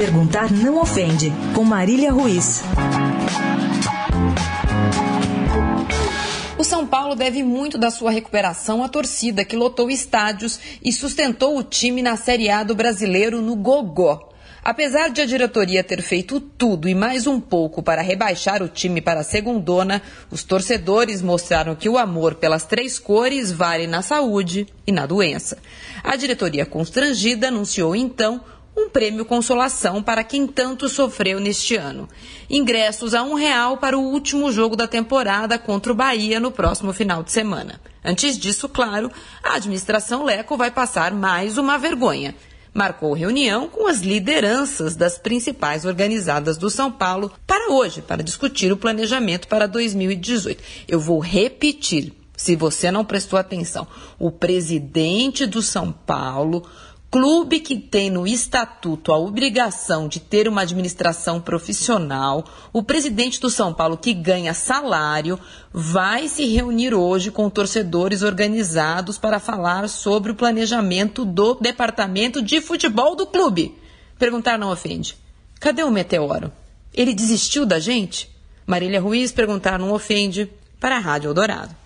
Perguntar não ofende, com Marília Ruiz. O São Paulo deve muito da sua recuperação à torcida que lotou estádios e sustentou o time na Série A do Brasileiro no Gogó. Apesar de a diretoria ter feito tudo e mais um pouco para rebaixar o time para a segundona, os torcedores mostraram que o amor pelas três cores vale na saúde e na doença. A diretoria constrangida anunciou então prêmio consolação para quem tanto sofreu neste ano. Ingressos a um real para o último jogo da temporada contra o Bahia no próximo final de semana. Antes disso, claro, a administração Leco vai passar mais uma vergonha marcou reunião com as lideranças das principais organizadas do São Paulo para hoje, para discutir o planejamento para 2018. Eu vou repetir, se você não prestou atenção. O presidente do São Paulo Clube que tem no estatuto a obrigação de ter uma administração profissional, o presidente do São Paulo, que ganha salário, vai se reunir hoje com torcedores organizados para falar sobre o planejamento do departamento de futebol do clube. Perguntar não ofende. Cadê o meteoro? Ele desistiu da gente? Marília Ruiz perguntar não ofende para a Rádio Eldorado.